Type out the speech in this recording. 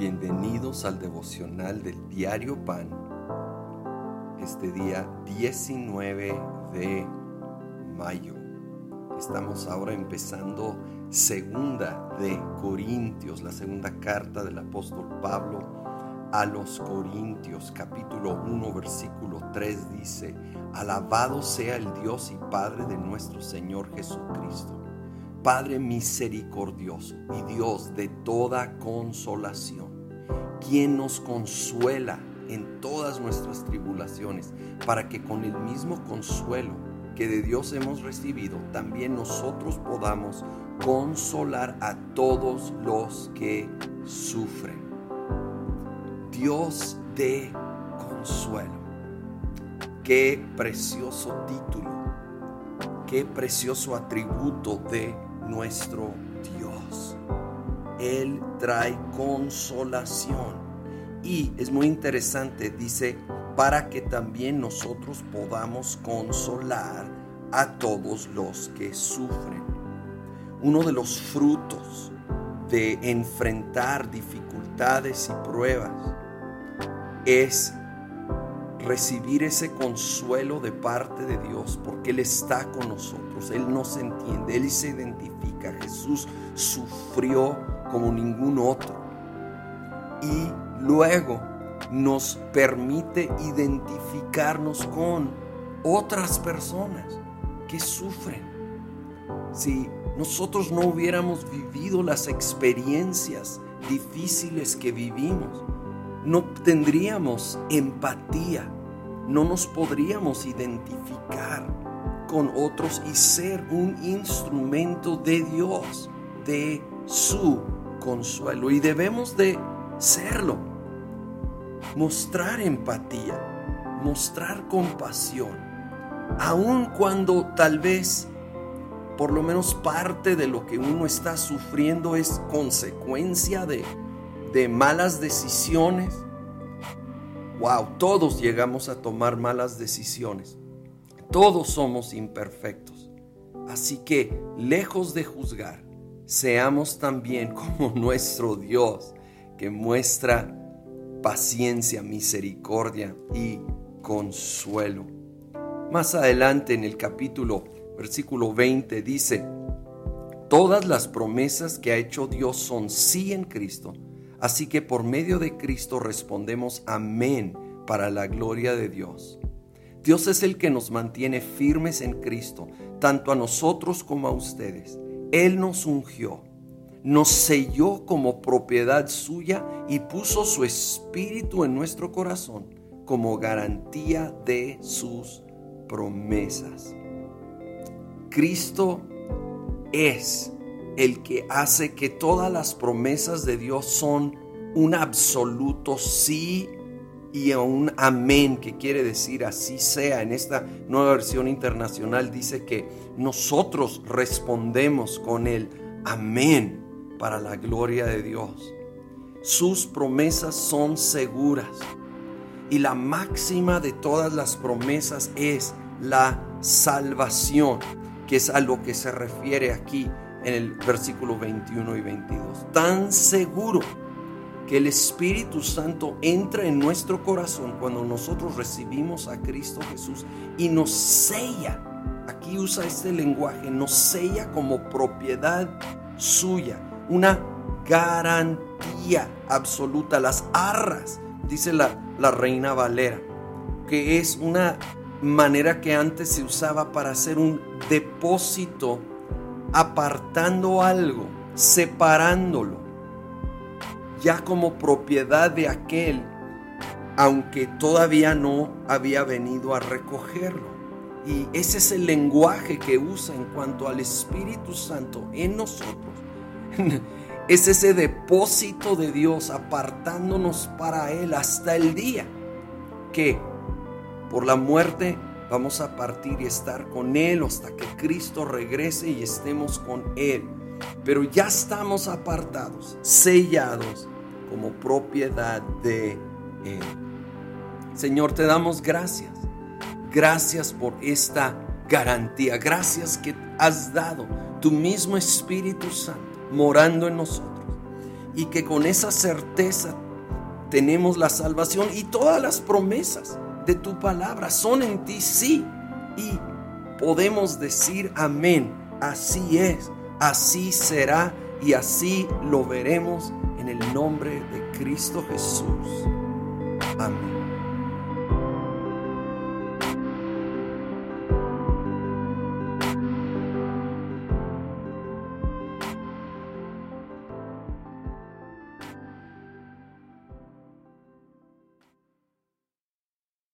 Bienvenidos al devocional del diario Pan, este día 19 de mayo. Estamos ahora empezando segunda de Corintios, la segunda carta del apóstol Pablo a los Corintios, capítulo 1, versículo 3 dice, Alabado sea el Dios y Padre de nuestro Señor Jesucristo Padre misericordioso y Dios de toda consolación, quien nos consuela en todas nuestras tribulaciones, para que con el mismo consuelo que de Dios hemos recibido, también nosotros podamos consolar a todos los que sufren. Dios de consuelo. Qué precioso título, qué precioso atributo de nuestro Dios. Él trae consolación. Y es muy interesante, dice, para que también nosotros podamos consolar a todos los que sufren. Uno de los frutos de enfrentar dificultades y pruebas es recibir ese consuelo de parte de Dios, porque Él está con nosotros, Él nos entiende, Él se identifica. Jesús sufrió como ningún otro. Y luego nos permite identificarnos con otras personas que sufren. Si nosotros no hubiéramos vivido las experiencias difíciles que vivimos, no tendríamos empatía, no nos podríamos identificar con otros y ser un instrumento de Dios, de su consuelo. Y debemos de serlo. Mostrar empatía, mostrar compasión, aun cuando tal vez por lo menos parte de lo que uno está sufriendo es consecuencia de de malas decisiones. Wow, todos llegamos a tomar malas decisiones. Todos somos imperfectos. Así que, lejos de juzgar, seamos también como nuestro Dios, que muestra paciencia, misericordia y consuelo. Más adelante en el capítulo, versículo 20, dice, Todas las promesas que ha hecho Dios son sí en Cristo Así que por medio de Cristo respondemos amén para la gloria de Dios. Dios es el que nos mantiene firmes en Cristo, tanto a nosotros como a ustedes. Él nos ungió, nos selló como propiedad suya y puso su espíritu en nuestro corazón como garantía de sus promesas. Cristo es el que hace que todas las promesas de Dios son un absoluto sí y un amén, que quiere decir así sea. En esta nueva versión internacional dice que nosotros respondemos con el amén para la gloria de Dios. Sus promesas son seguras. Y la máxima de todas las promesas es la salvación, que es a lo que se refiere aquí en el versículo 21 y 22. Tan seguro que el Espíritu Santo entra en nuestro corazón cuando nosotros recibimos a Cristo Jesús y nos sella. Aquí usa este lenguaje, nos sella como propiedad suya, una garantía absoluta, las arras, dice la, la reina Valera, que es una manera que antes se usaba para hacer un depósito apartando algo, separándolo, ya como propiedad de aquel, aunque todavía no había venido a recogerlo. Y ese es el lenguaje que usa en cuanto al Espíritu Santo en nosotros. Es ese depósito de Dios apartándonos para Él hasta el día que por la muerte Vamos a partir y estar con Él hasta que Cristo regrese y estemos con Él. Pero ya estamos apartados, sellados como propiedad de Él. Señor, te damos gracias. Gracias por esta garantía. Gracias que has dado tu mismo Espíritu Santo morando en nosotros. y que con esa certeza tenemos la salvación y todas las promesas de tu palabra son en ti, sí. Y podemos decir amén, así es, así será y así lo veremos en el nombre de Cristo Jesús. Amén.